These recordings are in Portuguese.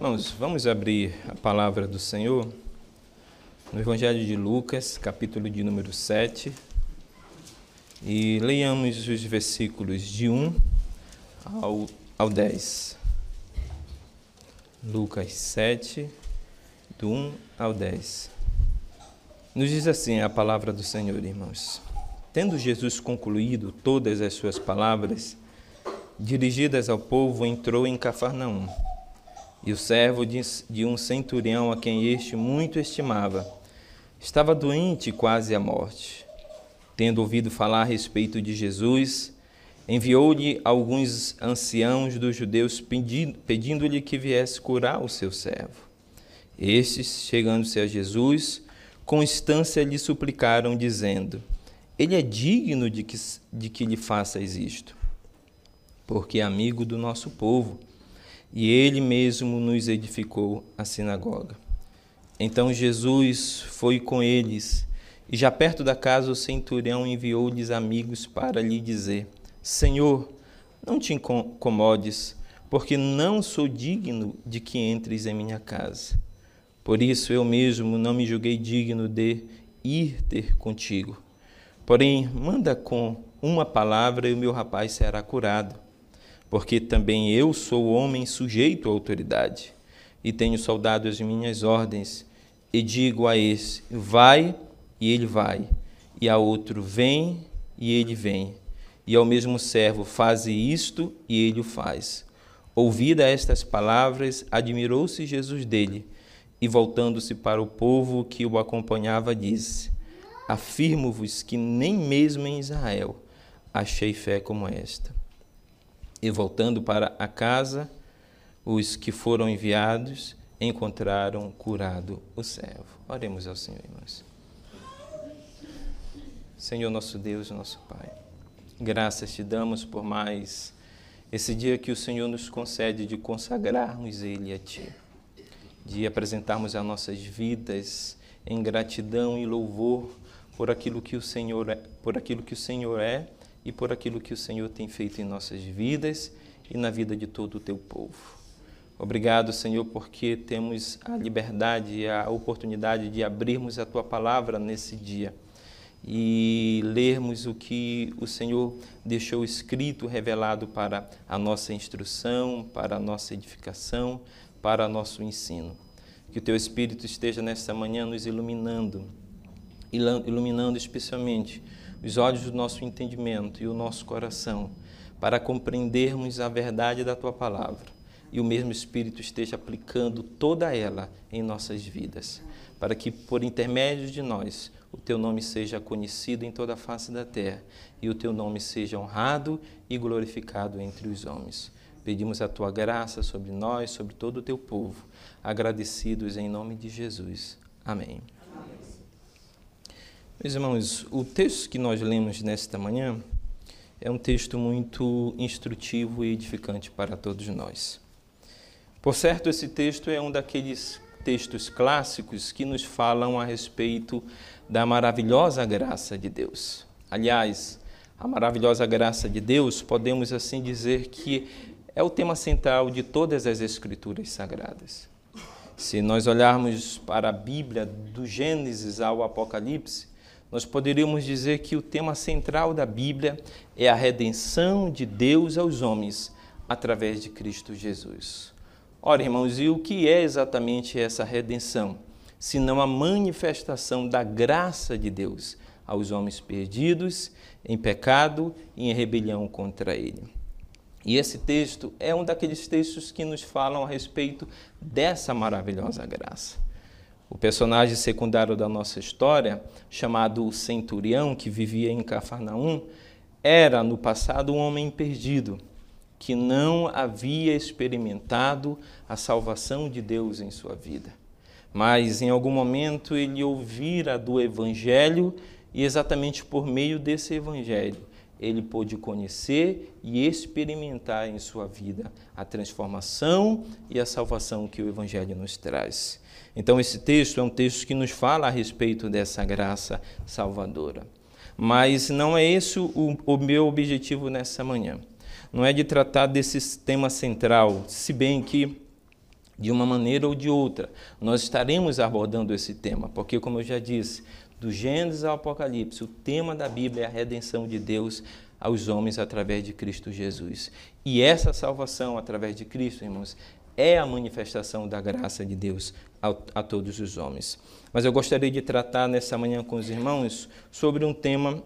Irmãos, vamos abrir a palavra do Senhor no Evangelho de Lucas, capítulo de número 7, e leiamos os versículos de 1 ao, ao 10. Lucas 7, do 1 ao 10. Nos diz assim a palavra do Senhor, irmãos. Tendo Jesus concluído todas as suas palavras, dirigidas ao povo, entrou em Cafarnaum. E o servo de um centurião a quem este muito estimava, estava doente quase à morte. Tendo ouvido falar a respeito de Jesus, enviou-lhe alguns anciãos dos judeus pedindo-lhe que viesse curar o seu servo. Estes, chegando-se a Jesus, com instância lhe suplicaram, dizendo: Ele é digno de que, de que lhe faças isto, porque é amigo do nosso povo, e ele mesmo nos edificou a sinagoga. Então Jesus foi com eles, e já perto da casa o centurião enviou-lhes amigos para lhe dizer: Senhor, não te incomodes, porque não sou digno de que entres em minha casa. Por isso eu mesmo não me julguei digno de ir ter contigo. Porém, manda com uma palavra e o meu rapaz será curado, porque também eu sou homem sujeito à autoridade e tenho soldados de minhas ordens, e digo a esse: vai, e ele vai, e a outro: vem, e ele vem, e ao mesmo servo: faze isto, e ele o faz. Ouvida estas palavras, admirou-se Jesus dele, e voltando-se para o povo que o acompanhava, disse: Afirmo-vos que nem mesmo em Israel achei fé como esta. E voltando para a casa, os que foram enviados encontraram curado o servo. Oremos ao Senhor, irmãos. Senhor nosso Deus, nosso Pai, graças te damos por mais esse dia que o Senhor nos concede de consagrarmos Ele a Ti, de apresentarmos as nossas vidas em gratidão e louvor por aquilo que o Senhor é, por aquilo que o Senhor é e por aquilo que o Senhor tem feito em nossas vidas e na vida de todo o teu povo. Obrigado, Senhor, porque temos a liberdade e a oportunidade de abrirmos a tua palavra nesse dia e lermos o que o Senhor deixou escrito, revelado para a nossa instrução, para a nossa edificação, para nosso ensino. Que o teu Espírito esteja nesta manhã nos iluminando, iluminando especialmente os olhos do nosso entendimento e o nosso coração, para compreendermos a verdade da tua palavra e o mesmo Espírito esteja aplicando toda ela em nossas vidas, para que por intermédio de nós o teu nome seja conhecido em toda a face da terra e o teu nome seja honrado e glorificado entre os homens. Pedimos a tua graça sobre nós, sobre todo o teu povo, agradecidos em nome de Jesus. Amém. Meus irmãos, o texto que nós lemos nesta manhã é um texto muito instrutivo e edificante para todos nós. Por certo, esse texto é um daqueles textos clássicos que nos falam a respeito da maravilhosa graça de Deus. Aliás, a maravilhosa graça de Deus, podemos assim dizer que é o tema central de todas as Escrituras Sagradas. Se nós olharmos para a Bíblia, do Gênesis ao Apocalipse, nós poderíamos dizer que o tema central da Bíblia é a redenção de Deus aos homens através de Cristo Jesus. Ora, irmãos, e o que é exatamente essa redenção? Senão a manifestação da graça de Deus aos homens perdidos em pecado e em rebelião contra Ele. E esse texto é um daqueles textos que nos falam a respeito dessa maravilhosa graça. O personagem secundário da nossa história, chamado Centurião, que vivia em Cafarnaum, era no passado um homem perdido que não havia experimentado a salvação de Deus em sua vida. Mas em algum momento ele ouvira do Evangelho e, exatamente por meio desse Evangelho, ele pôde conhecer e experimentar em sua vida a transformação e a salvação que o Evangelho nos traz. Então, esse texto é um texto que nos fala a respeito dessa graça salvadora. Mas não é esse o, o meu objetivo nessa manhã não é de tratar desse tema central, se bem que de uma maneira ou de outra, nós estaremos abordando esse tema, porque, como eu já disse, do Gênesis ao Apocalipse, o tema da Bíblia é a redenção de Deus aos homens através de Cristo Jesus. E essa salvação através de Cristo, irmãos, é a manifestação da graça de Deus a, todos os homens. Mas eu gostaria de tratar nessa manhã com os irmãos sobre um tema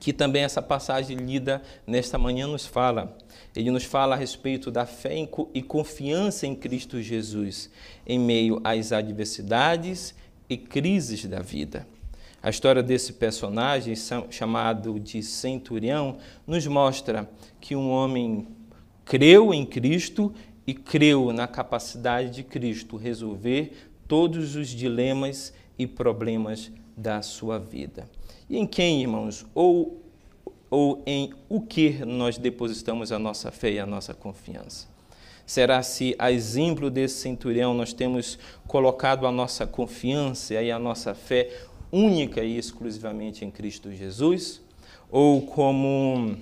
que também essa passagem lida nesta manhã nos fala. Ele nos fala a respeito da fé e confiança em Cristo Jesus em meio às adversidades e crises da vida. A história desse personagem, chamado de centurião, nos mostra que um homem creu em Cristo e creu na capacidade de Cristo resolver todos os dilemas e problemas da sua vida. E em quem, irmãos? Ou, ou em o que nós depositamos a nossa fé e a nossa confiança? Será se, a exemplo desse centurião, nós temos colocado a nossa confiança e a nossa fé única e exclusivamente em Cristo Jesus? Ou como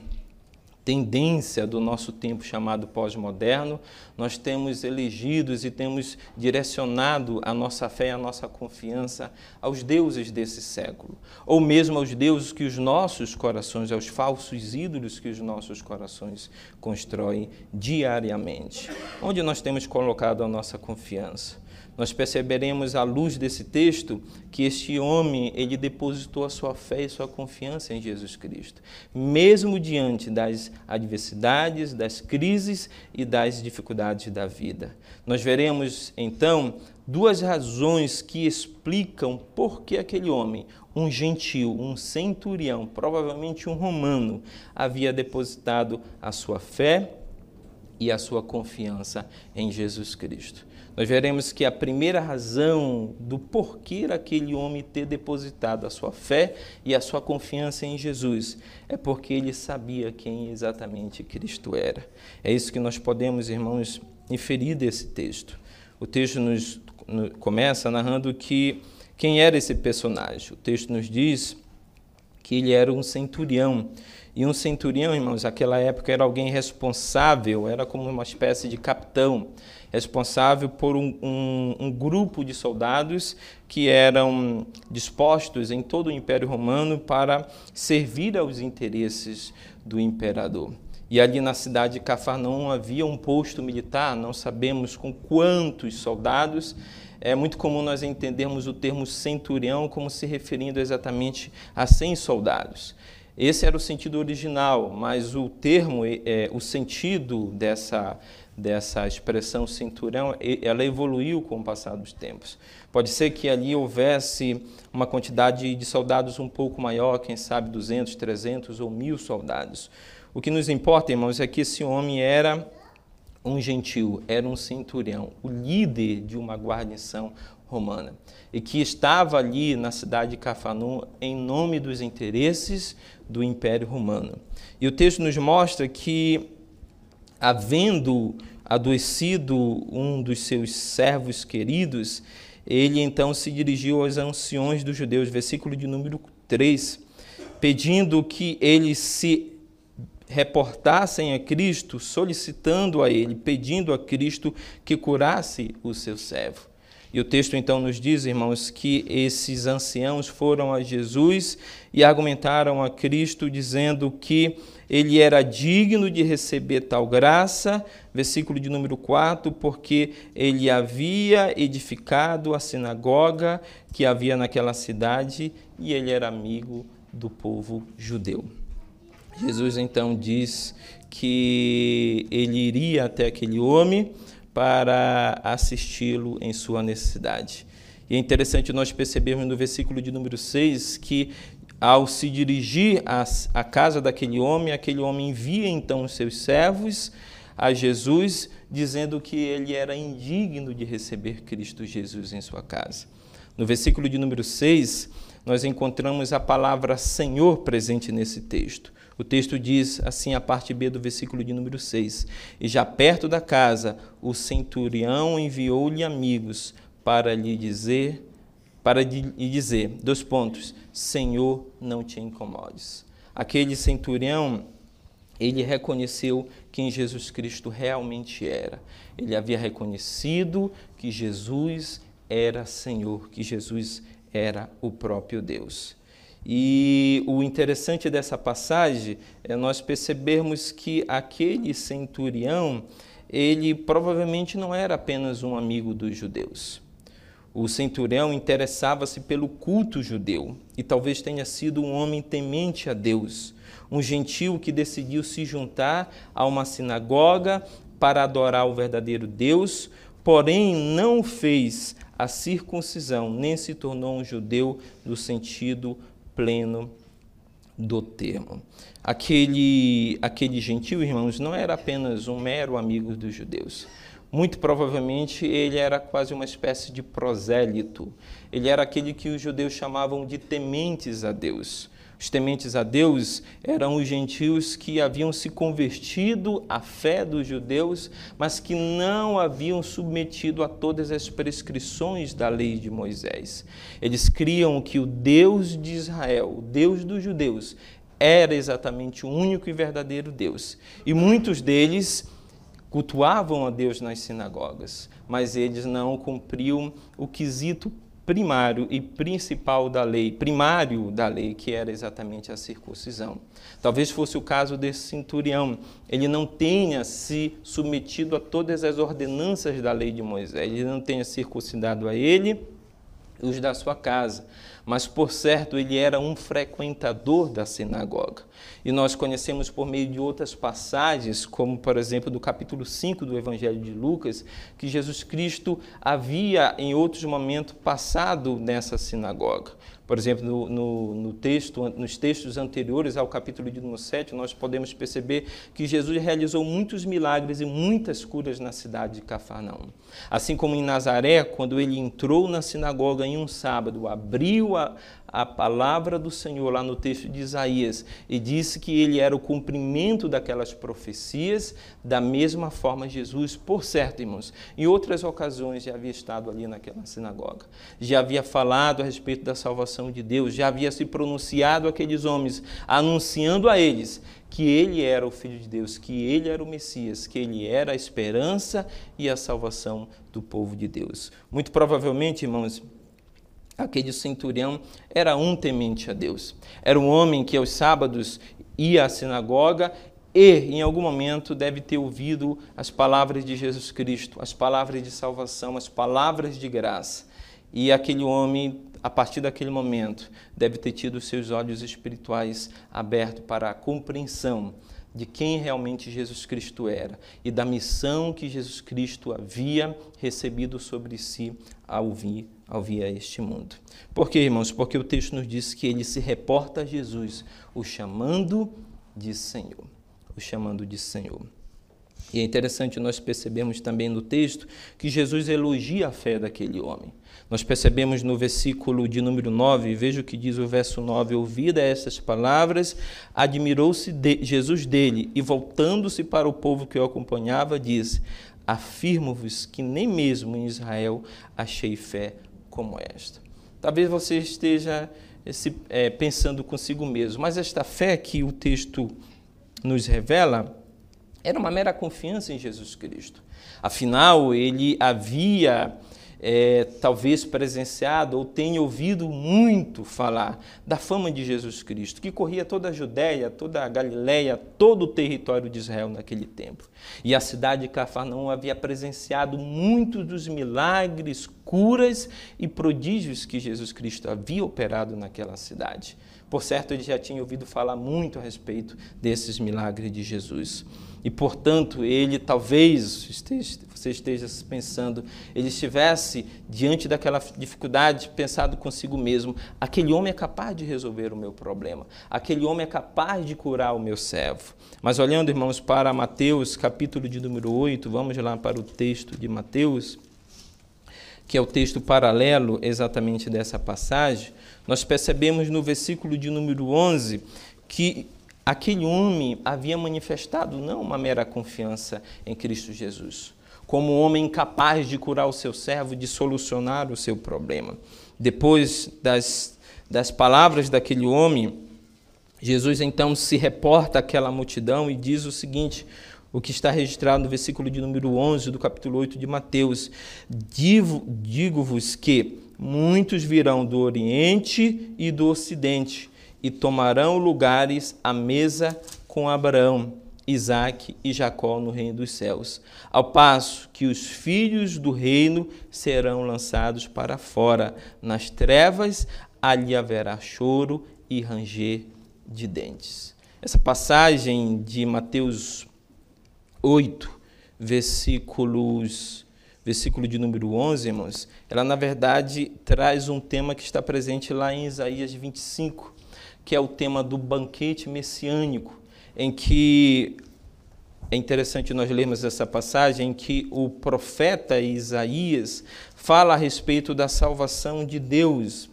tendência do nosso tempo chamado pós-moderno, nós temos elegidos e temos direcionado a nossa fé e a nossa confiança aos deuses desse século, ou mesmo aos deuses que os nossos corações, aos falsos ídolos que os nossos corações constroem diariamente. Onde nós temos colocado a nossa confiança? Nós perceberemos à luz desse texto que este homem, ele depositou a sua fé e sua confiança em Jesus Cristo, mesmo diante das adversidades, das crises e das dificuldades da vida. Nós veremos então duas razões que explicam por que aquele homem, um gentil, um centurião, provavelmente um romano, havia depositado a sua fé e a sua confiança em Jesus Cristo nós veremos que a primeira razão do porquê aquele homem ter depositado a sua fé e a sua confiança em Jesus é porque ele sabia quem exatamente Cristo era. É isso que nós podemos, irmãos, inferir desse texto. O texto nos, começa narrando que quem era esse personagem. O texto nos diz que ele era um centurião. E um centurião, irmãos, naquela época era alguém responsável, era como uma espécie de capitão responsável por um, um, um, grupo de soldados que eram dispostos em todo o Império Romano para servir aos interesses do imperador. E ali na cidade de Cafarnaum havia um posto militar, não sabemos com quantos soldados. É muito comum nós entendermos o termo centurião como se referindo exatamente a 100 soldados. Esse era o sentido original, mas o termo, é, o sentido dessa, dessa expressão cinturão, ela evoluiu com o passar dos tempos. Pode ser que ali houvesse uma quantidade de soldados um pouco maior, quem sabe 200, 300 ou mil soldados. O que nos importa, irmãos, é que esse homem era um gentil, era um centurião, o líder de uma guarnição romana, e que estava ali na cidade de Cafanum em nome dos interesses do Império Romano. E o texto nos mostra que havendo adoecido um dos seus servos queridos, ele então se dirigiu aos anciões dos judeus, versículo de número 3, pedindo que eles se reportassem a Cristo, solicitando a ele, pedindo a Cristo que curasse o seu servo. E o texto então nos diz, irmãos, que esses anciãos foram a Jesus e argumentaram a Cristo, dizendo que ele era digno de receber tal graça, versículo de número 4, porque ele havia edificado a sinagoga que havia naquela cidade e ele era amigo do povo judeu. Jesus então diz que ele iria até aquele homem para assisti-lo em sua necessidade. E é interessante nós percebermos no versículo de número 6 que, ao se dirigir à, casa daquele homem, aquele homem envia então os seus servos a Jesus, dizendo que ele era indigno de receber Cristo Jesus em sua casa. No versículo de número 6, nós encontramos a palavra Senhor presente nesse texto. O texto diz assim, a parte B do versículo de número 6: E já perto da casa, o centurião enviou-lhe amigos para lhe dizer, para lhe dizer, dois pontos, Senhor, não te incomodes. Aquele centurião ele reconheceu quem Jesus Cristo realmente era. Ele havia reconhecido que Jesus era Senhor, que Jesus era o próprio Deus. E o interessante dessa passagem é nós percebermos que aquele centurião, ele provavelmente não era apenas um amigo dos judeus. O centurião interessava-se pelo culto judeu e talvez tenha sido um homem temente a Deus, um gentil que decidiu se juntar a uma sinagoga para adorar o verdadeiro Deus, porém não fez a circuncisão, nem se tornou um judeu no sentido pleno do termo. Aquele, aquele gentil, irmãos, não era apenas um mero amigo dos judeus. Muito provavelmente ele era quase uma espécie de prosélito. Ele era aquele que os judeus chamavam de tementes a Deus. Os tementes a Deus eram os gentios que haviam se convertido à fé dos judeus, mas que não haviam submetido a todas as prescrições da lei de Moisés. Eles criam que o Deus de Israel, o Deus dos judeus, era exatamente o único e verdadeiro Deus. E muitos deles cultuavam a Deus nas sinagogas, mas eles não cumpriam o quesito primário e principal da lei, primário da lei, que era exatamente a circuncisão. Talvez fosse o caso desse centurião. Ele não tenha se submetido a todas as ordenanças da lei de Moisés, ele não tenha circuncidado a ele os da sua casa, mas por certo ele era um frequentador da sinagoga. E nós conhecemos por meio de outras passagens, como por exemplo do capítulo 5 do Evangelho de Lucas, que Jesus Cristo havia em outros momentos passado nessa sinagoga. Por exemplo, no, no, no, texto, nos textos anteriores ao capítulo de número 7, nós podemos perceber que Jesus realizou muitos milagres e muitas curas na cidade de Cafarnaum. Assim como em Nazaré, quando ele entrou na sinagoga em um sábado, abriu a, a palavra do Senhor lá no texto de Isaías e disse que ele era o cumprimento daquelas profecias, da mesma forma Jesus, por certo, irmãos, em outras ocasiões já havia estado ali naquela sinagoga, já havia falado a respeito da salvação de Deus, já havia se pronunciado aqueles homens, anunciando a eles que ele era o Filho de Deus, que ele era o Messias, que ele era a esperança e a salvação do povo de Deus. Muito provavelmente, irmãos, Aquele centurião era um temente a Deus. Era um homem que aos sábados ia à sinagoga e, em algum momento, deve ter ouvido as palavras de Jesus Cristo, as palavras de salvação, as palavras de graça. E aquele homem, a partir daquele momento, deve ter tido seus olhos espirituais abertos para a compreensão de quem realmente Jesus Cristo era e da missão que Jesus Cristo havia recebido sobre si ao vir, ao vir a este mundo. Por quê, irmãos? Porque o texto nos diz que ele se reporta a Jesus, o chamando de Senhor. O chamando de Senhor. E é interessante nós percebemos também no texto que Jesus elogia a fé daquele homem. Nós percebemos no versículo de número 9, veja o que diz o verso 9: Ouvida essas palavras, admirou-se de Jesus dele e, voltando-se para o povo que o acompanhava, disse: Afirmo-vos que nem mesmo em Israel achei fé como esta. Talvez você esteja se, é, pensando consigo mesmo, mas esta fé que o texto nos revela era uma mera confiança em Jesus Cristo. Afinal, ele havia é, talvez presenciado ou tenha ouvido muito falar da fama de Jesus Cristo, que corria toda a Judéia, toda a Galiléia, todo o território de Israel naquele tempo. E a cidade de Cafarnaum havia presenciado muitos dos milagres, curas e prodígios que Jesus Cristo havia operado naquela cidade. Por certo, ele já tinha ouvido falar muito a respeito desses milagres de Jesus. E, portanto, ele talvez esteja, você esteja pensando, ele estivesse diante daquela dificuldade, pensado consigo mesmo: aquele homem é capaz de resolver o meu problema, aquele homem é capaz de curar o meu servo. Mas olhando, irmãos, para Mateus, capítulo de número 8, vamos lá para o texto de Mateus, que é o texto paralelo exatamente dessa passagem nós percebemos no versículo de número 11 que aquele homem havia manifestado não uma mera confiança em Cristo Jesus, como um homem incapaz de curar o seu servo, de solucionar o seu problema. Depois das, das palavras daquele homem, Jesus então se reporta àquela multidão e diz o seguinte: o que está registrado no versículo de número 11 do capítulo 8 de Mateus: Digo-vos que muitos virão do Oriente e do Ocidente e tomarão lugares à mesa com Abraão, Isaque e Jacó no reino dos céus, ao passo que os filhos do reino serão lançados para fora, nas trevas ali haverá choro e ranger de dentes. Essa passagem de Mateus 8, versículos, versículo de número 11, irmãos, ela na verdade traz um tema que está presente lá em Isaías 25, que é o tema do banquete messiânico, em que é interessante nós lermos essa passagem em que o profeta Isaías fala a respeito da salvação de Deus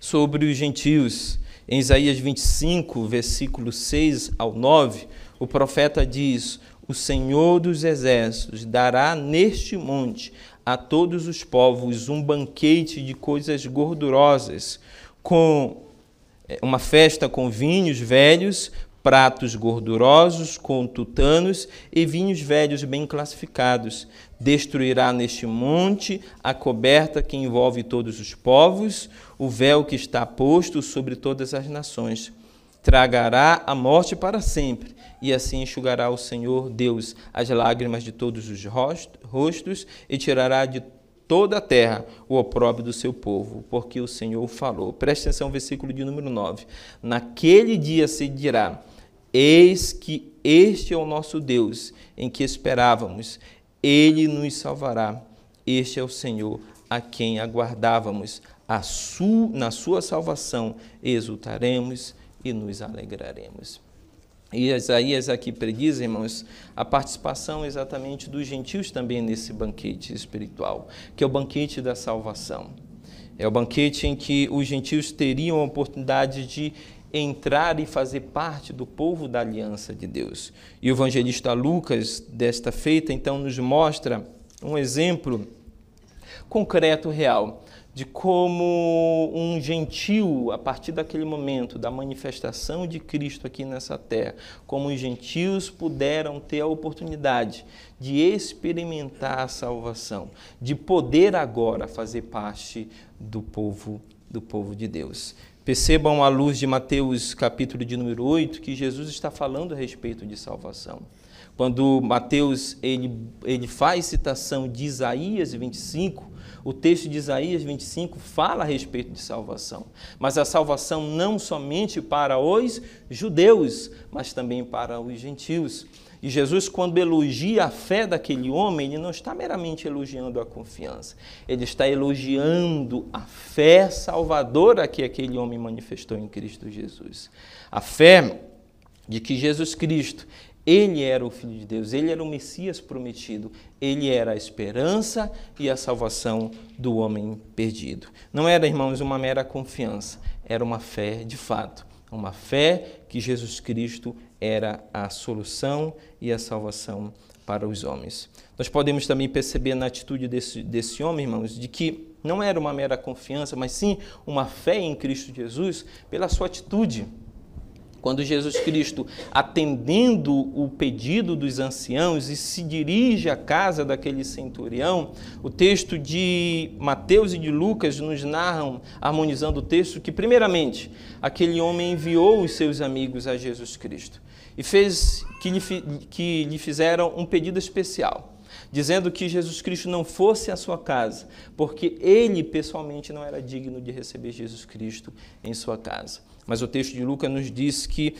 sobre os gentios. Em Isaías 25, versículo 6 ao 9, o profeta diz: O Senhor dos exércitos dará neste monte a todos os povos um banquete de coisas gordurosas, com uma festa com vinhos velhos, pratos gordurosos com tutanos e vinhos velhos bem classificados. Destruirá neste monte a coberta que envolve todos os povos, o véu que está posto sobre todas as nações. Tragará a morte para sempre, e assim enxugará o Senhor Deus as lágrimas de todos os rostos e tirará de toda a terra o opróbrio do seu povo, porque o Senhor falou. Preste atenção, versículo de número 9. Naquele dia se dirá: Eis que este é o nosso Deus, em que esperávamos, ele nos salvará. Este é o Senhor, a quem aguardávamos. Su, na sua salvação exultaremos e nos alegraremos. E Isaías aqui prediz, irmãos, a participação exatamente dos gentios também nesse banquete espiritual, que é o banquete da salvação. É o banquete em que os gentios teriam a oportunidade de entrar e fazer parte do povo da aliança de Deus. E o evangelista Lucas, desta feita, então nos mostra um exemplo concreto, real, de como um gentil, a partir daquele momento da manifestação de Cristo aqui nessa terra, como os gentios puderam ter a oportunidade de experimentar a salvação, de poder agora fazer parte do povo do povo de Deus. Percebam à luz de Mateus capítulo de número 8 que Jesus está falando a respeito de salvação. Quando Mateus ele, ele faz citação de Isaías 25, o texto de Isaías 25 fala a respeito de salvação. Mas a salvação não somente para os judeus, mas também para os gentios. E Jesus, quando elogia a fé daquele homem, ele não está meramente elogiando a confiança, ele está elogiando a fé salvadora que aquele homem manifestou em Cristo Jesus. A fé de que Jesus Cristo, ele era o Filho de Deus, ele era o Messias prometido, ele era a esperança e a salvação do homem perdido. Não era, irmãos, uma mera confiança, era uma fé de fato, uma fé que Jesus Cristo era a solução e a salvação para os homens. Nós podemos também perceber na atitude desse, desse homem, irmãos, de que não era uma mera confiança, mas sim uma fé em Cristo Jesus pela sua atitude quando Jesus Cristo, atendendo o pedido dos anciãos e se dirige à casa daquele centurião, o texto de Mateus e de Lucas nos narram, harmonizando o texto, que, primeiramente, aquele homem enviou os seus amigos a Jesus Cristo e fez que lhe, que lhe fizeram um pedido especial dizendo que Jesus Cristo não fosse à sua casa, porque ele pessoalmente não era digno de receber Jesus Cristo em sua casa. Mas o texto de Lucas nos diz que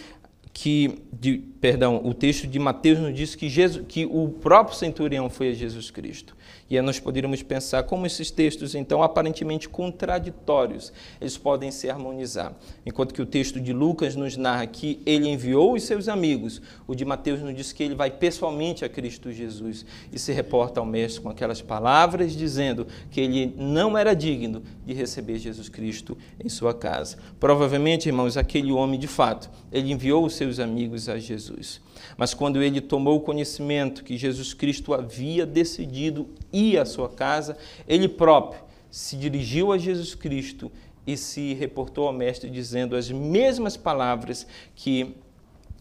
que, de, perdão, o texto de Mateus nos diz que, Jesus, que o próprio centurião foi a Jesus Cristo. E aí nós poderíamos pensar como esses textos, então, aparentemente contraditórios, eles podem se harmonizar. Enquanto que o texto de Lucas nos narra que ele enviou os seus amigos, o de Mateus nos diz que ele vai pessoalmente a Cristo Jesus e se reporta ao Mestre com aquelas palavras dizendo que ele não era digno de receber Jesus Cristo em sua casa. Provavelmente, irmãos, aquele homem, de fato, ele enviou os seus amigos a Jesus. Mas quando ele tomou conhecimento que Jesus Cristo havia decidido ir à sua casa, ele próprio se dirigiu a Jesus Cristo e se reportou ao mestre dizendo as mesmas palavras que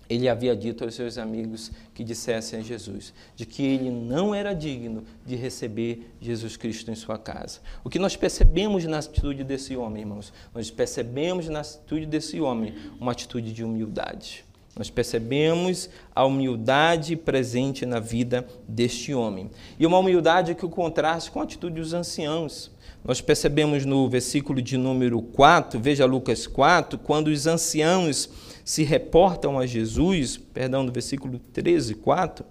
ele havia dito aos seus amigos que dissessem a Jesus, de que ele não era digno de receber Jesus Cristo em sua casa. O que nós percebemos na atitude desse homem, irmãos? Nós percebemos na atitude desse homem uma atitude de humildade. Nós percebemos a humildade presente na vida deste homem. E uma humildade que o contraste com a atitude dos anciãos. Nós percebemos no versículo de número 4, veja Lucas 4, quando os anciãos se reportam a Jesus, perdão, no versículo 13, 4,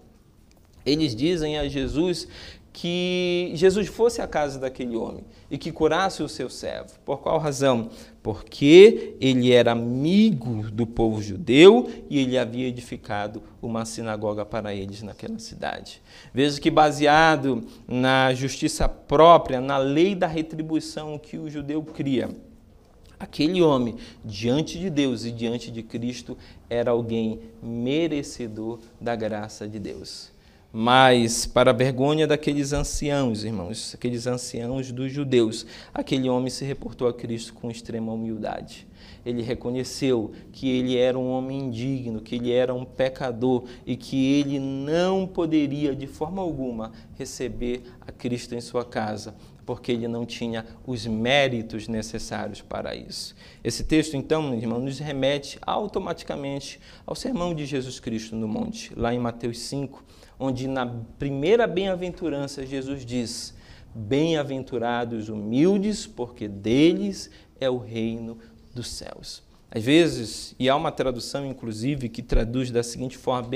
eles dizem a Jesus que Jesus fosse à casa daquele homem e que curasse o seu servo. Por qual razão? Porque ele era amigo do povo judeu e ele havia edificado uma sinagoga para eles naquela cidade. Veja que, baseado na justiça própria, na lei da retribuição que o judeu cria, Aquele homem, diante de Deus e diante de Cristo, era alguém merecedor da graça de Deus. Mas, para a vergonha daqueles anciãos, irmãos, aqueles anciãos dos judeus, aquele homem se reportou a Cristo com extrema humildade. Ele reconheceu que ele era um homem indigno, que ele era um pecador e que ele não poderia, de forma alguma, receber a Cristo em sua casa, porque ele não tinha os méritos necessários para isso. Esse texto, então, irmão, nos remete automaticamente ao sermão de Jesus Cristo no monte, lá em Mateus 5, onde na primeira bem-aventurança Jesus diz: Bem-aventurados humildes, porque deles é o reino dos céus. Às vezes, e há uma tradução, inclusive, que traduz da seguinte forma: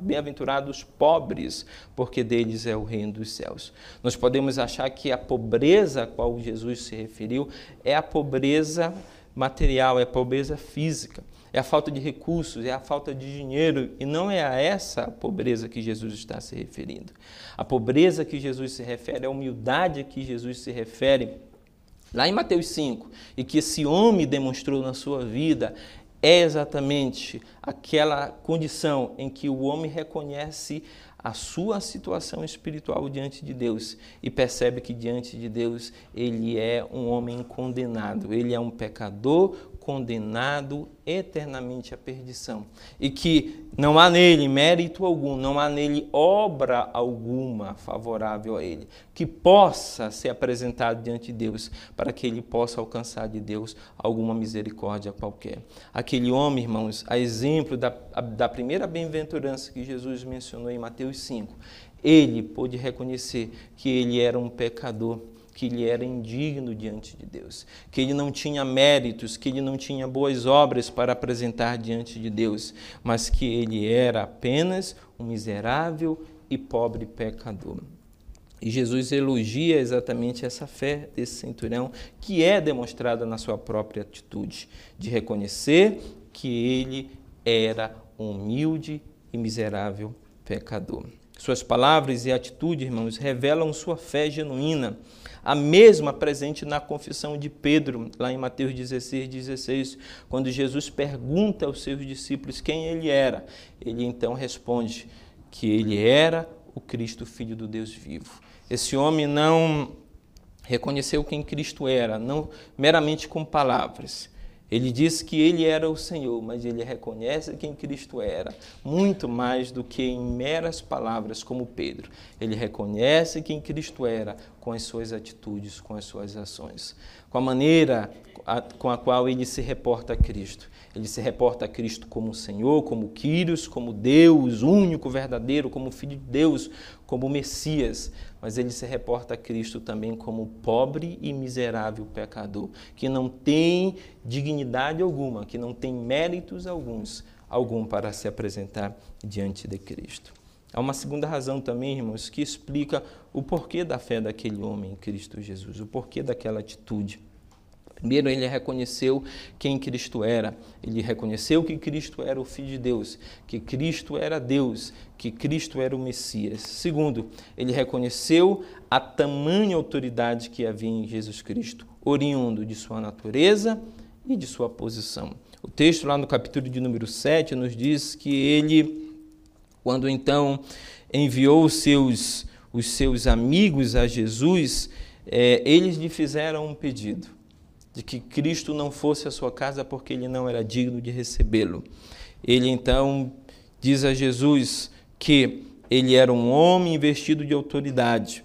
Bem-aventurados pobres, porque deles é o reino dos céus. Nós podemos achar que a pobreza a qual Jesus se referiu é a pobreza material, é a pobreza física, é a falta de recursos, é a falta de dinheiro, e não é a essa pobreza que Jesus está se referindo. A pobreza que Jesus se refere, a humildade que Jesus se refere lá em Mateus 5, e que esse homem demonstrou na sua vida, é exatamente aquela condição em que o homem reconhece a sua situação espiritual diante de Deus e percebe que diante de Deus ele é um homem condenado, ele é um pecador condenado eternamente à perdição. E que não há nele mérito algum, não há nele obra alguma favorável a ele, que possa ser apresentado diante de Deus, para que ele possa alcançar de Deus alguma misericórdia qualquer. Aquele homem, irmãos, a exemplo da, da primeira bem-aventurança que Jesus mencionou em Mateus 5, ele pôde reconhecer que ele era um pecador que ele era indigno diante de Deus, que ele não tinha méritos, que ele não tinha boas obras para apresentar diante de Deus, mas que ele era apenas um miserável e pobre pecador. E Jesus elogia exatamente essa fé desse centurião, que é demonstrada na sua própria atitude, de reconhecer que ele era um humilde e miserável pecador. Suas palavras e atitude, irmãos, revelam sua fé genuína a mesma presente na confissão de Pedro, lá em Mateus 16, 16, quando Jesus pergunta aos seus discípulos quem ele era. Ele então responde que ele era o Cristo, Filho do Deus vivo. Esse homem não reconheceu quem Cristo era, não meramente com palavras, ele diz que ele era o Senhor, mas ele reconhece quem Cristo era, muito mais do que em meras palavras, como Pedro. Ele reconhece quem Cristo era com as suas atitudes, com as suas ações, com a maneira com a qual ele se reporta a Cristo. Ele se reporta a Cristo como Senhor, como Quírios, como Deus único, verdadeiro, como Filho de Deus, como Messias. Mas ele se reporta a Cristo também como pobre e miserável pecador, que não tem dignidade alguma, que não tem méritos alguns, algum para se apresentar diante de Cristo. Há uma segunda razão também, irmãos, que explica o porquê da fé daquele homem em Cristo Jesus, o porquê daquela atitude. Primeiro, ele reconheceu quem Cristo era. Ele reconheceu que Cristo era o Filho de Deus, que Cristo era Deus, que Cristo era o Messias. Segundo, ele reconheceu a tamanha autoridade que havia em Jesus Cristo, oriundo de sua natureza e de sua posição. O texto, lá no capítulo de número 7, nos diz que ele, quando então enviou os seus, os seus amigos a Jesus, é, eles lhe fizeram um pedido de que Cristo não fosse à sua casa porque ele não era digno de recebê-lo. Ele então diz a Jesus que ele era um homem investido de autoridade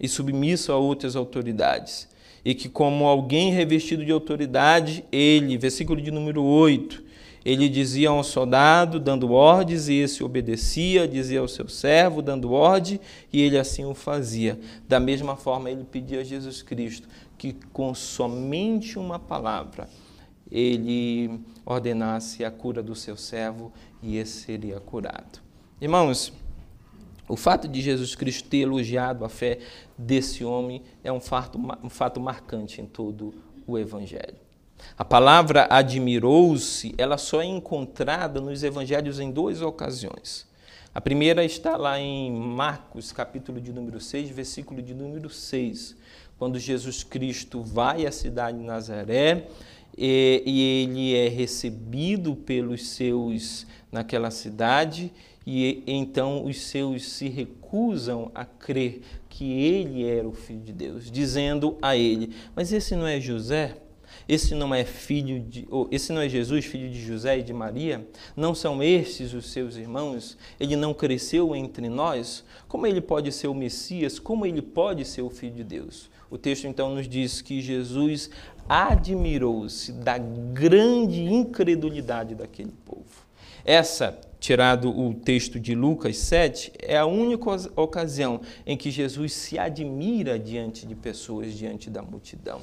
e submisso a outras autoridades. E que, como alguém revestido de autoridade, ele, versículo de número 8, ele dizia a um soldado, dando ordens, e esse obedecia, dizia ao seu servo, dando ordem, e ele assim o fazia. Da mesma forma, ele pedia a Jesus Cristo que, com somente uma palavra, ele ordenasse a cura do seu servo e esse seria curado. Irmãos, o fato de Jesus Cristo ter elogiado a fé desse homem é um fato, um fato marcante em todo o Evangelho. A palavra admirou-se, ela só é encontrada nos evangelhos em duas ocasiões. A primeira está lá em Marcos, capítulo de número 6, versículo de número 6, quando Jesus Cristo vai à cidade de Nazaré e, e ele é recebido pelos seus naquela cidade e então os seus se recusam a crer que ele era o filho de Deus, dizendo a ele: "Mas esse não é José?" Esse não é filho de, esse não é Jesus, filho de José e de Maria? Não são estes os seus irmãos? Ele não cresceu entre nós? Como ele pode ser o Messias? Como ele pode ser o filho de Deus? O texto então nos diz que Jesus admirou-se da grande incredulidade daquele povo. Essa, tirado o texto de Lucas 7, é a única ocasião em que Jesus se admira diante de pessoas, diante da multidão.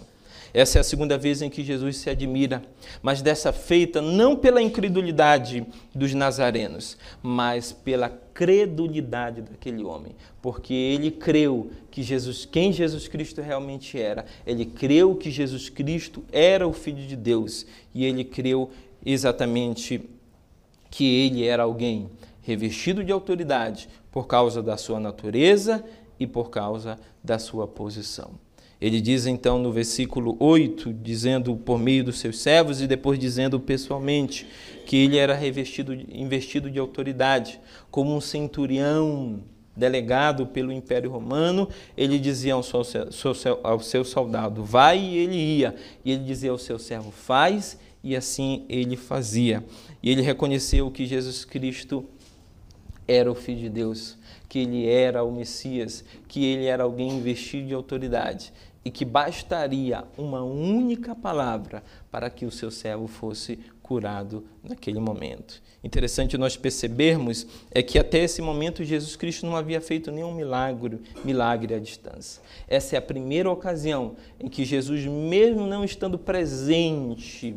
Essa é a segunda vez em que Jesus se admira, mas dessa feita não pela incredulidade dos nazarenos, mas pela credulidade daquele homem, porque ele creu que Jesus, quem Jesus Cristo realmente era, ele creu que Jesus Cristo era o filho de Deus e ele creu exatamente que ele era alguém revestido de autoridade por causa da sua natureza e por causa da sua posição. Ele diz então no versículo 8, dizendo por meio dos seus servos e depois dizendo pessoalmente que ele era revestido, investido de autoridade, como um centurião delegado pelo Império Romano, ele dizia ao seu, ao seu soldado, vai, e ele ia. E ele dizia ao seu servo, faz, e assim ele fazia. E ele reconheceu que Jesus Cristo era o Filho de Deus, que ele era o Messias, que ele era alguém investido de autoridade e que bastaria uma única palavra para que o seu servo fosse curado naquele momento. Interessante nós percebermos é que até esse momento Jesus Cristo não havia feito nenhum milagre, milagre à distância. Essa é a primeira ocasião em que Jesus, mesmo não estando presente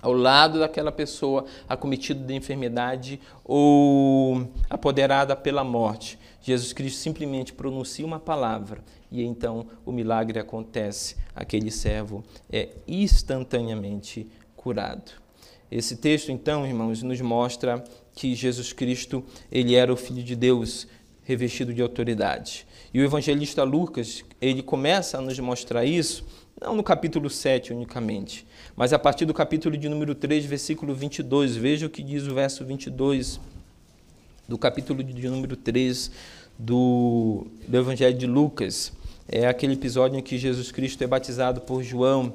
ao lado daquela pessoa acometida de enfermidade ou apoderada pela morte, Jesus Cristo simplesmente pronuncia uma palavra e então o milagre acontece. Aquele servo é instantaneamente curado. Esse texto, então, irmãos, nos mostra que Jesus Cristo, ele era o filho de Deus, revestido de autoridade. E o evangelista Lucas, ele começa a nos mostrar isso, não no capítulo 7 unicamente, mas a partir do capítulo de número 3, versículo 22. Veja o que diz o verso 22 do capítulo de número 3 do, do Evangelho de Lucas é aquele episódio em que Jesus Cristo é batizado por João.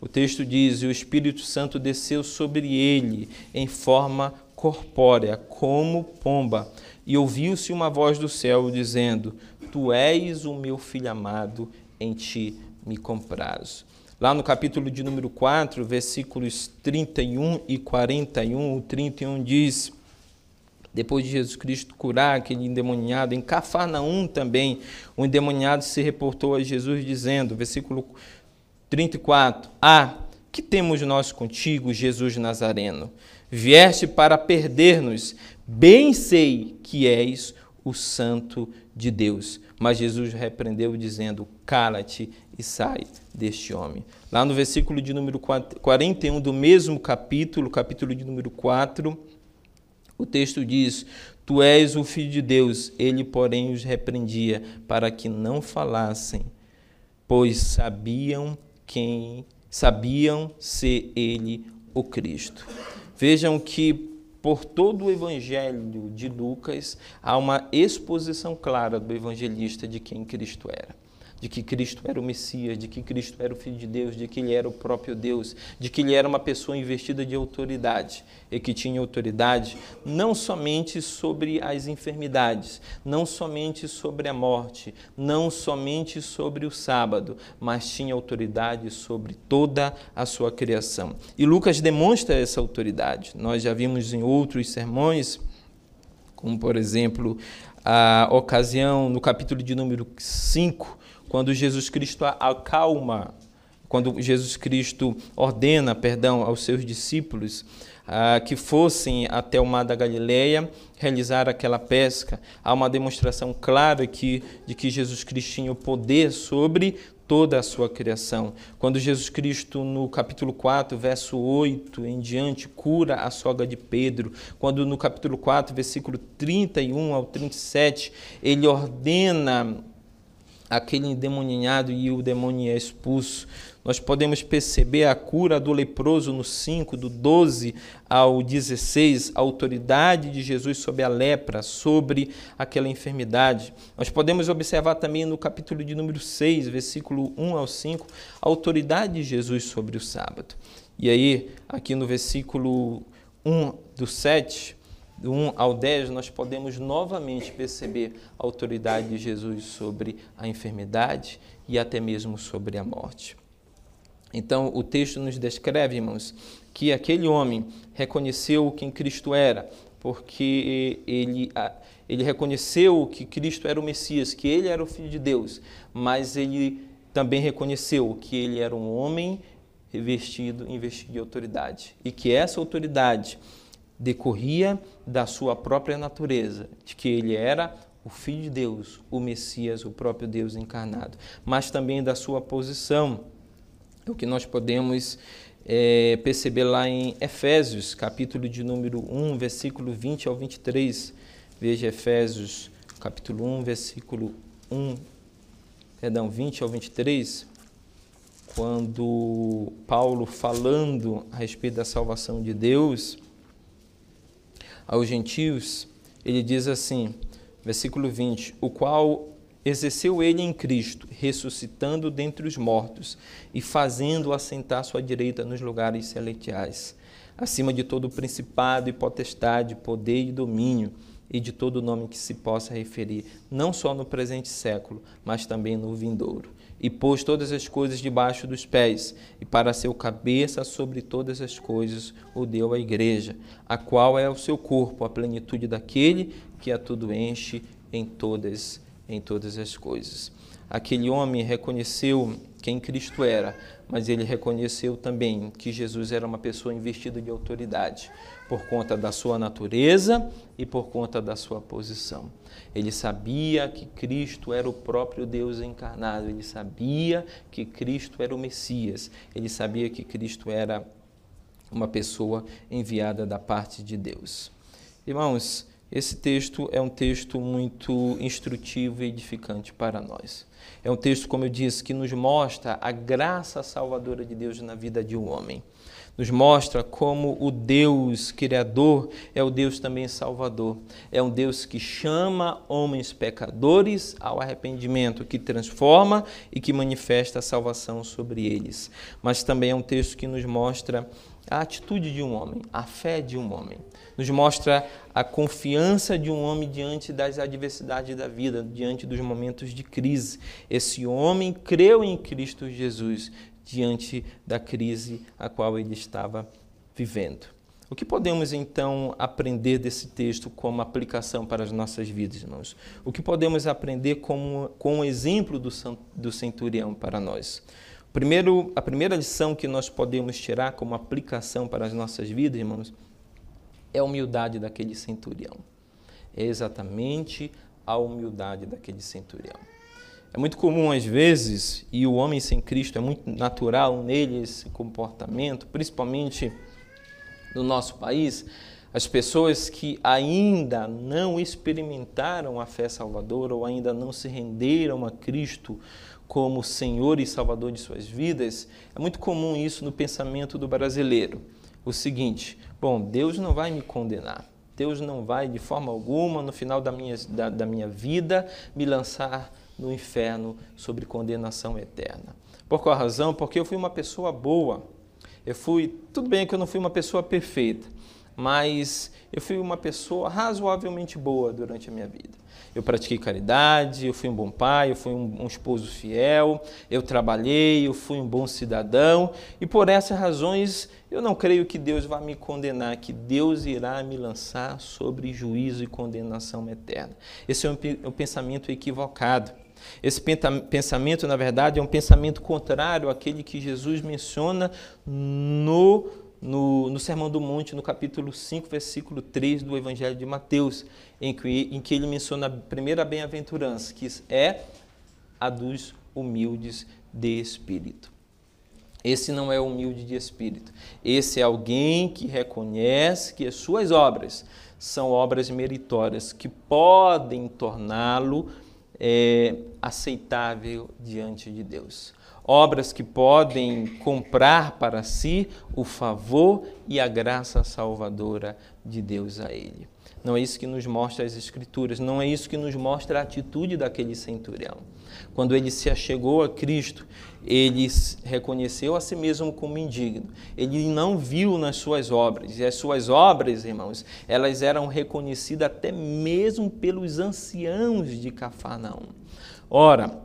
O texto diz: E o Espírito Santo desceu sobre ele em forma corpórea, como pomba. E ouviu-se uma voz do céu dizendo: Tu és o meu filho amado, em ti me comprazo. Lá no capítulo de número 4, versículos 31 e 41, o 31 diz: depois de Jesus Cristo curar aquele endemoniado, em Cafarnaum também, o endemoniado se reportou a Jesus dizendo, versículo 34, Ah, que temos nós contigo, Jesus Nazareno? Vieste para perder-nos, bem sei que és o Santo de Deus. Mas Jesus repreendeu, dizendo: Cala-te e sai deste homem. Lá no versículo de número 41 do mesmo capítulo, capítulo de número 4, o texto diz: Tu és o filho de Deus. Ele, porém, os repreendia para que não falassem, pois sabiam quem, sabiam ser ele o Cristo. Vejam que por todo o evangelho de Lucas há uma exposição clara do evangelista de quem Cristo era. De que Cristo era o Messias, de que Cristo era o Filho de Deus, de que ele era o próprio Deus, de que ele era uma pessoa investida de autoridade e que tinha autoridade não somente sobre as enfermidades, não somente sobre a morte, não somente sobre o sábado, mas tinha autoridade sobre toda a sua criação. E Lucas demonstra essa autoridade. Nós já vimos em outros sermões como por exemplo a ocasião no capítulo de número 5, quando Jesus Cristo acalma, quando Jesus Cristo ordena, perdão, aos seus discípulos ah, que fossem até o mar da Galileia realizar aquela pesca. Há uma demonstração clara aqui de que Jesus Cristo tinha o poder sobre toda a sua criação. Quando Jesus Cristo, no capítulo 4, verso 8 em diante, cura a sogra de Pedro, quando no capítulo 4, versículo 31 ao 37, ele ordena aquele endemoniado e o demônio é expulso. Nós podemos perceber a cura do leproso no 5, do 12 ao 16, a autoridade de Jesus sobre a lepra, sobre aquela enfermidade. Nós podemos observar também no capítulo de número 6, versículo 1 ao 5, a autoridade de Jesus sobre o sábado. E aí, aqui no versículo 1 do 7, do 1 ao 10, nós podemos novamente perceber a autoridade de Jesus sobre a enfermidade e até mesmo sobre a morte. Então, o texto nos descreve, irmãos, que aquele homem reconheceu quem Cristo era, porque ele, ele reconheceu que Cristo era o Messias, que ele era o Filho de Deus, mas ele também reconheceu que ele era um homem revestido, investido de autoridade e que essa autoridade decorria da sua própria natureza, de que ele era o Filho de Deus, o Messias, o próprio Deus encarnado, mas também da sua posição o que nós podemos é, perceber lá em Efésios, capítulo de número 1, versículo 20 ao 23. Veja Efésios, capítulo 1, versículo 1, perdão, 20 ao 23, quando Paulo, falando a respeito da salvação de Deus aos gentios, ele diz assim, versículo 20: O qual exerceu ele em Cristo, ressuscitando dentre os mortos e fazendo-o assentar sua direita nos lugares celestiais, acima de todo principado e potestade, poder e domínio, e de todo nome que se possa referir, não só no presente século, mas também no vindouro. E pôs todas as coisas debaixo dos pés, e para ser o cabeça sobre todas as coisas, o deu à igreja, a qual é o seu corpo, a plenitude daquele que a tudo enche em todas as em todas as coisas. Aquele homem reconheceu quem Cristo era, mas ele reconheceu também que Jesus era uma pessoa investida de autoridade, por conta da sua natureza e por conta da sua posição. Ele sabia que Cristo era o próprio Deus encarnado, ele sabia que Cristo era o Messias, ele sabia que Cristo era uma pessoa enviada da parte de Deus. Irmãos, esse texto é um texto muito instrutivo e edificante para nós. É um texto, como eu disse, que nos mostra a graça salvadora de Deus na vida de um homem. Nos mostra como o Deus Criador é o Deus também Salvador. É um Deus que chama homens pecadores ao arrependimento, que transforma e que manifesta a salvação sobre eles. Mas também é um texto que nos mostra a atitude de um homem, a fé de um homem. Nos mostra a confiança de um homem diante das adversidades da vida, diante dos momentos de crise. Esse homem creu em Cristo Jesus diante da crise a qual ele estava vivendo. O que podemos então aprender desse texto como aplicação para as nossas vidas, irmãos? O que podemos aprender como, com o exemplo do, do centurião para nós? Primeiro, a primeira lição que nós podemos tirar como aplicação para as nossas vidas, irmãos, é a humildade daquele centurião. É exatamente a humildade daquele centurião. É muito comum às vezes, e o homem sem Cristo é muito natural nele esse comportamento, principalmente no nosso país, as pessoas que ainda não experimentaram a fé salvadora ou ainda não se renderam a Cristo como Senhor e Salvador de suas vidas, é muito comum isso no pensamento do brasileiro. O seguinte: bom, Deus não vai me condenar. Deus não vai, de forma alguma, no final da minha, da, da minha vida, me lançar no inferno sobre condenação eterna. Por qual razão? Porque eu fui uma pessoa boa. Eu fui, tudo bem que eu não fui uma pessoa perfeita, mas eu fui uma pessoa razoavelmente boa durante a minha vida. Eu pratiquei caridade, eu fui um bom pai, eu fui um, um, esposo fiel, eu trabalhei, eu fui um bom cidadão, e por essas razões eu não creio que Deus vá me condenar, que Deus irá me lançar sobre juízo e condenação eterna. Esse é um, um pensamento equivocado. Esse pensamento, na verdade, é um pensamento contrário àquele que Jesus menciona no, no, no, Sermão do Monte, no capítulo 5, versículo 3 do Evangelho de Mateus, em que, em que ele menciona a primeira bem-aventurança, que é a dos humildes de espírito. Esse não é humilde de espírito. Esse é alguém que reconhece que as suas obras são obras meritórias, que podem torná-lo é, aceitável diante de Deus. Obras que podem comprar para si o favor e a graça salvadora de Deus a ele. Não é isso que nos mostra as Escrituras, não é isso que nos mostra a atitude daquele centurião. Quando ele se achegou a Cristo, ele reconheceu a si mesmo como indigno. Ele não viu nas suas obras. E as suas obras, irmãos, elas eram reconhecidas até mesmo pelos anciãos de Cafarnaum. Ora,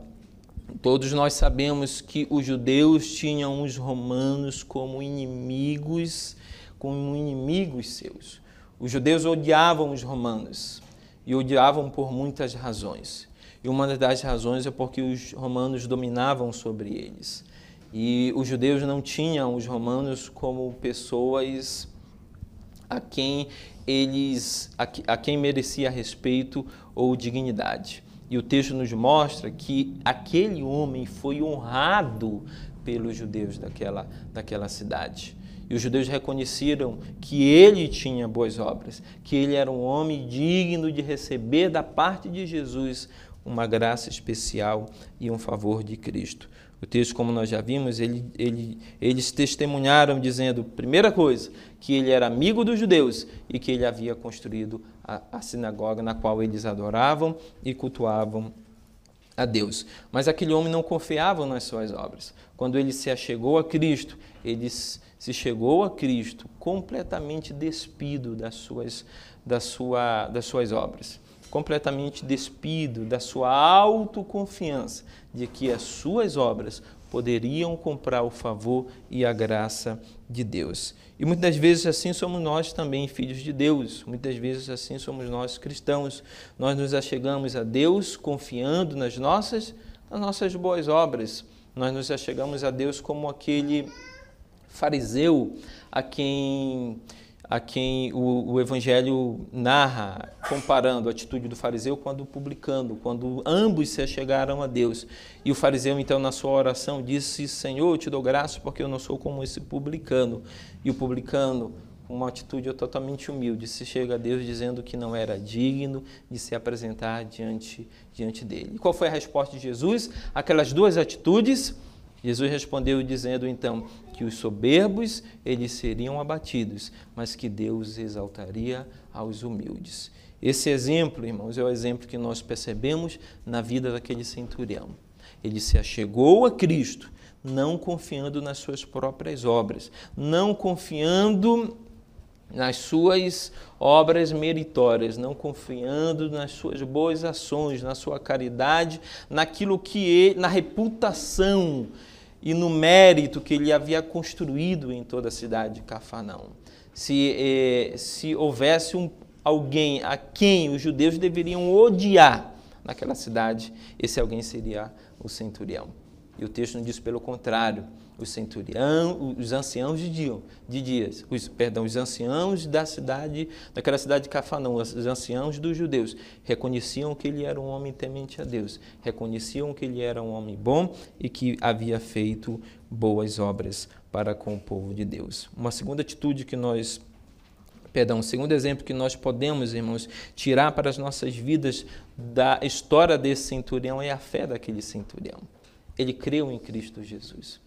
todos nós sabemos que os judeus tinham os romanos como inimigos, como inimigos seus. Os judeus odiavam os romanos e odiavam por muitas razões. E uma das razões é porque os romanos dominavam sobre eles. E os judeus não tinham os romanos como pessoas a quem eles a, quem merecia respeito ou dignidade. E o texto nos mostra que aquele homem foi honrado pelos judeus daquela, daquela cidade. E os judeus reconheceram que ele tinha boas obras, que ele era um homem digno de receber da parte de Jesus uma graça especial e um favor de Cristo. O texto, como nós já vimos, ele, ele, eles testemunharam dizendo, primeira coisa, que ele era amigo dos judeus e que ele havia construído a, a sinagoga na qual eles adoravam e cultuavam a Deus. Mas aquele homem não confiava nas suas obras. Quando ele se achegou a Cristo, ele se chegou a Cristo completamente despido das suas, da sua, das suas obras completamente despido da sua autoconfiança de que as suas obras poderiam comprar o favor e a graça de Deus. E muitas vezes assim somos nós também, filhos de Deus. Muitas vezes assim somos nós cristãos. Nós nos achegamos a Deus confiando nas nossas, nas nossas boas obras. Nós nos achegamos a Deus como aquele fariseu a quem a quem o, o, Evangelho narra, comparando a atitude do fariseu quando publicando, quando ambos se achegaram a Deus. E o fariseu, então, na sua oração, disse: Senhor, eu te dou graça porque eu não sou como esse publicano. E o publicano, com uma atitude totalmente humilde, se chega a Deus dizendo que não era digno de se apresentar diante, diante dele. E qual foi a resposta de Jesus? Aquelas duas atitudes Jesus respondeu dizendo então que os soberbos eles seriam abatidos, mas que Deus exaltaria aos humildes. Esse exemplo, irmãos, é o exemplo que nós percebemos na vida daquele centurião. Ele se achegou a Cristo, não confiando nas suas próprias obras, não confiando nas suas obras meritórias, não confiando nas suas boas ações, na sua caridade, naquilo que ele, na reputação e no mérito que ele havia construído em toda a cidade de Cafarnaum. Se, eh, se houvesse um, alguém a quem os judeus deveriam odiar naquela cidade, esse alguém seria o centurião. E o texto não diz pelo contrário os centurião, os anciãos de, de dias, os, perdão, os anciãos da cidade, daquela cidade de Cafanão, os anciãos dos judeus, reconheciam que ele era um homem temente a Deus, reconheciam que ele era um homem bom e que havia feito boas obras para com o povo de Deus. Uma segunda atitude que nós perdão, um segundo exemplo que nós podemos, irmãos, tirar para as nossas vidas da história desse centurião é a fé daquele centurião. Ele creu em Cristo Jesus.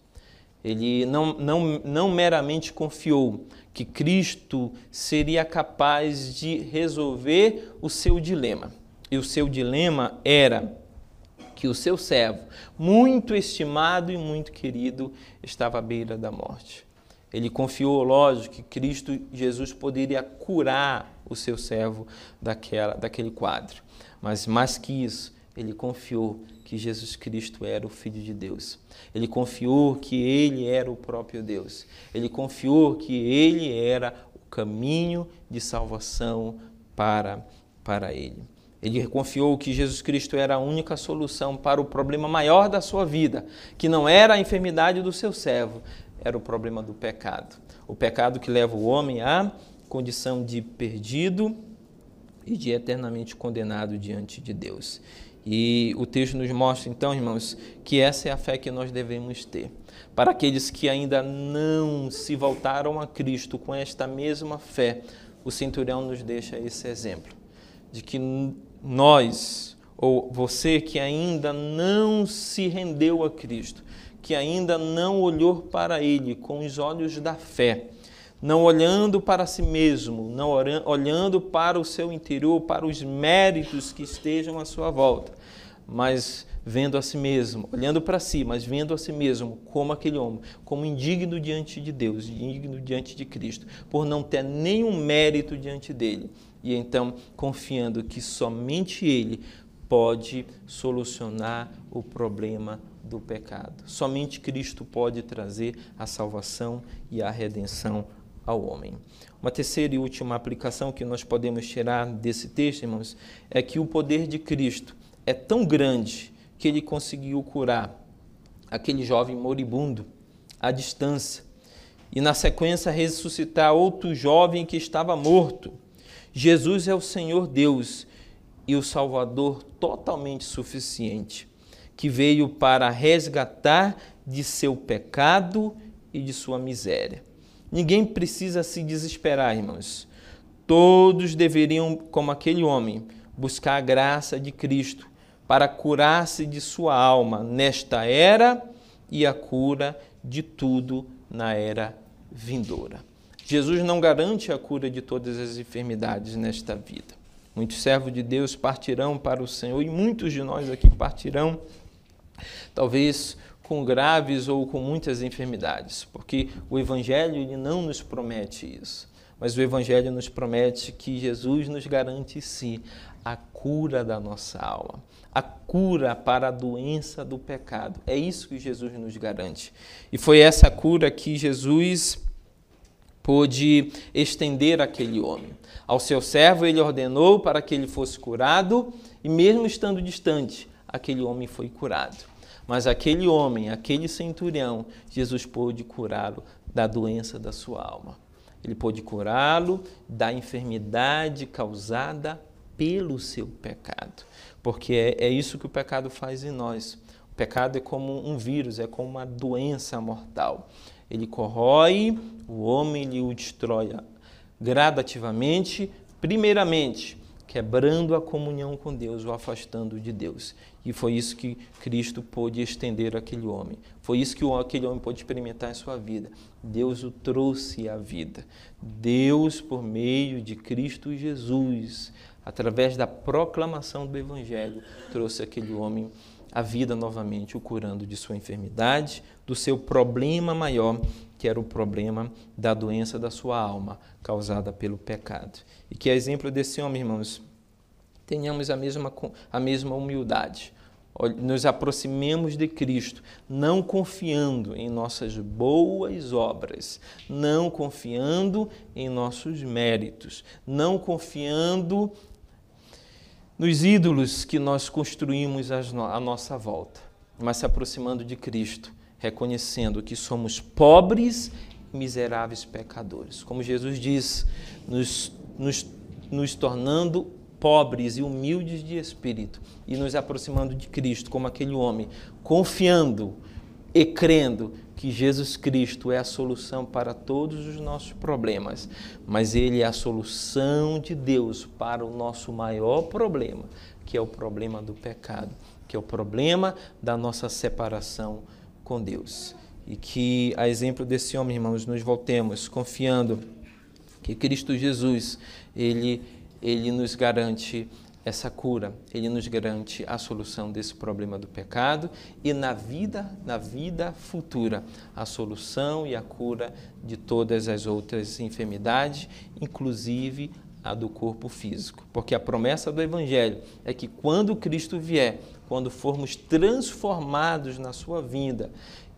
Ele não, não, não meramente confiou que Cristo seria capaz de resolver o seu dilema. E o seu dilema era que o seu servo, muito estimado e muito querido, estava à beira da morte. Ele confiou, lógico, que Cristo Jesus poderia curar o seu servo daquela, daquele quadro. Mas mais que isso, ele confiou que Jesus Cristo era o Filho de Deus. Ele confiou que ele era o próprio Deus. Ele confiou que ele era o caminho de salvação para, para ele. Ele confiou que Jesus Cristo era a única solução para o problema maior da sua vida, que não era a enfermidade do seu servo, era o problema do pecado. O pecado que leva o homem à condição de perdido e de eternamente condenado diante de Deus. E o texto nos mostra, então, irmãos, que essa é a fé que nós devemos ter. Para aqueles que ainda não se voltaram a Cristo com esta mesma fé, o centurião nos deixa esse exemplo de que nós, ou você que ainda não se rendeu a Cristo, que ainda não olhou para Ele com os olhos da fé, não olhando para si mesmo, não olhando para o seu interior, para os méritos que estejam à sua volta, mas vendo a si mesmo, olhando para si, mas vendo a si mesmo como aquele homem, como indigno diante de Deus, indigno diante de Cristo, por não ter nenhum mérito diante dele. E então confiando que somente ele pode solucionar o problema do pecado. Somente Cristo pode trazer a salvação e a redenção ao homem. Uma terceira e última aplicação que nós podemos tirar desse texto, irmãos, é que o poder de Cristo é tão grande que ele conseguiu curar aquele jovem moribundo à distância e, na sequência, ressuscitar outro jovem que estava morto. Jesus é o Senhor Deus e o Salvador totalmente suficiente, que veio para resgatar de seu pecado e de sua miséria. Ninguém precisa se desesperar, irmãos. Todos deveriam, como aquele homem, buscar a graça de Cristo para curar-se de sua alma nesta era e a cura de tudo na era vindoura. Jesus não garante a cura de todas as enfermidades nesta vida. Muitos servos de Deus partirão para o Senhor e muitos de nós aqui partirão, talvez com graves ou com muitas enfermidades, porque o Evangelho ele não nos promete isso. Mas o Evangelho nos promete que Jesus nos garante sim a cura da nossa alma, a cura para a doença do pecado. É isso que Jesus nos garante. E foi essa cura que Jesus pôde estender àquele homem. Ao seu servo ele ordenou para que ele fosse curado, e mesmo estando distante, aquele homem foi curado. Mas aquele homem, aquele centurião, Jesus pôde curá-lo da doença da sua alma. Ele pôde curá-lo da enfermidade causada pelo seu pecado. Porque é, é isso que o pecado faz em nós. O pecado é como um vírus, é como uma doença mortal. Ele corrói o homem, ele o destrói gradativamente, primeiramente quebrando a comunhão com Deus, o afastando de Deus. E foi isso que Cristo pôde estender àquele homem. Foi isso que aquele homem pôde experimentar em sua vida. Deus o trouxe à vida. Deus, por meio de Cristo Jesus, através da proclamação do Evangelho, trouxe aquele homem à vida novamente, o curando de sua enfermidade, do seu problema maior, que era o problema da doença da sua alma, causada pelo pecado. E que, a exemplo desse homem, irmãos, tenhamos a mesma, a mesma humildade. Nos aproximemos de Cristo, não confiando em nossas boas obras, não confiando em nossos méritos, não confiando nos ídolos que nós construímos à nossa volta, mas se aproximando de Cristo, reconhecendo que somos pobres miseráveis pecadores. Como Jesus diz, nos, nos, nos tornando pobres e humildes de espírito e nos aproximando de Cristo, como aquele homem, confiando e crendo que Jesus Cristo é a solução para todos os nossos problemas, mas Ele é a solução de Deus para o nosso maior problema, que é o problema do pecado, que é o problema da nossa separação com Deus. E que, a exemplo desse homem, irmãos, nos voltemos confiando que Cristo Jesus, Ele, ele nos garante essa cura, ele nos garante a solução desse problema do pecado e na vida, na vida futura, a solução e a cura de todas as outras enfermidades, inclusive a do corpo físico. Porque a promessa do evangelho é que quando Cristo vier, quando formos transformados na sua vinda,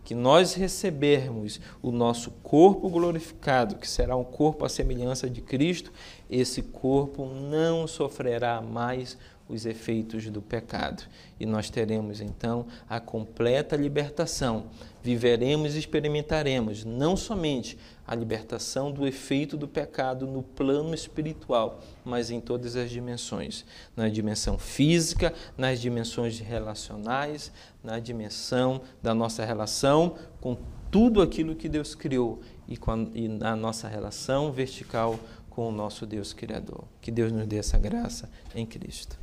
que nós recebermos o nosso corpo glorificado, que será um corpo à semelhança de Cristo, esse corpo não sofrerá mais os efeitos do pecado. E nós teremos então a completa libertação. Viveremos e experimentaremos não somente a libertação do efeito do pecado no plano espiritual, mas em todas as dimensões na dimensão física, nas dimensões relacionais, na dimensão da nossa relação com tudo aquilo que Deus criou e, com, e na nossa relação vertical com o nosso Deus Criador. Que Deus nos dê essa graça em Cristo.